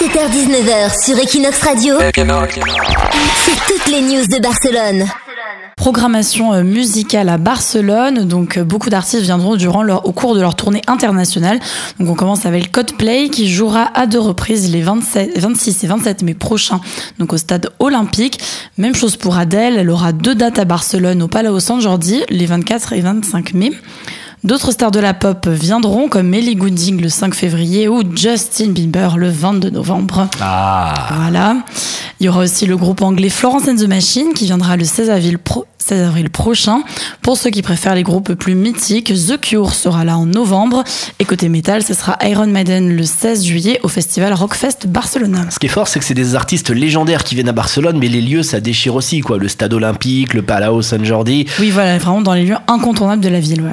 17h-19h sur Equinox Radio, c'est toutes les news de Barcelone. Programmation euh, musicale à Barcelone, donc euh, beaucoup d'artistes viendront durant leur, au cours de leur tournée internationale. Donc on commence avec Coldplay qui jouera à deux reprises les 27, 26 et 27 mai prochains, donc au stade olympique. Même chose pour Adele, elle aura deux dates à Barcelone au Palau San Jordi, les 24 et 25 mai. D'autres stars de la pop viendront comme Ellie Goulding le 5 février ou Justin Bieber le 22 novembre. Ah. Voilà. Il y aura aussi le groupe anglais Florence and the Machine qui viendra le 16 avril, pro- 16 avril prochain. Pour ceux qui préfèrent les groupes plus mythiques, The Cure sera là en novembre. Et côté métal, ce sera Iron Maiden le 16 juillet au festival Rockfest Barcelona. Ce qui est fort, c'est que c'est des artistes légendaires qui viennent à Barcelone, mais les lieux, ça déchire aussi, quoi. Le stade olympique, le Palau San Jordi. Oui, voilà, vraiment dans les lieux incontournables de la ville. Ouais.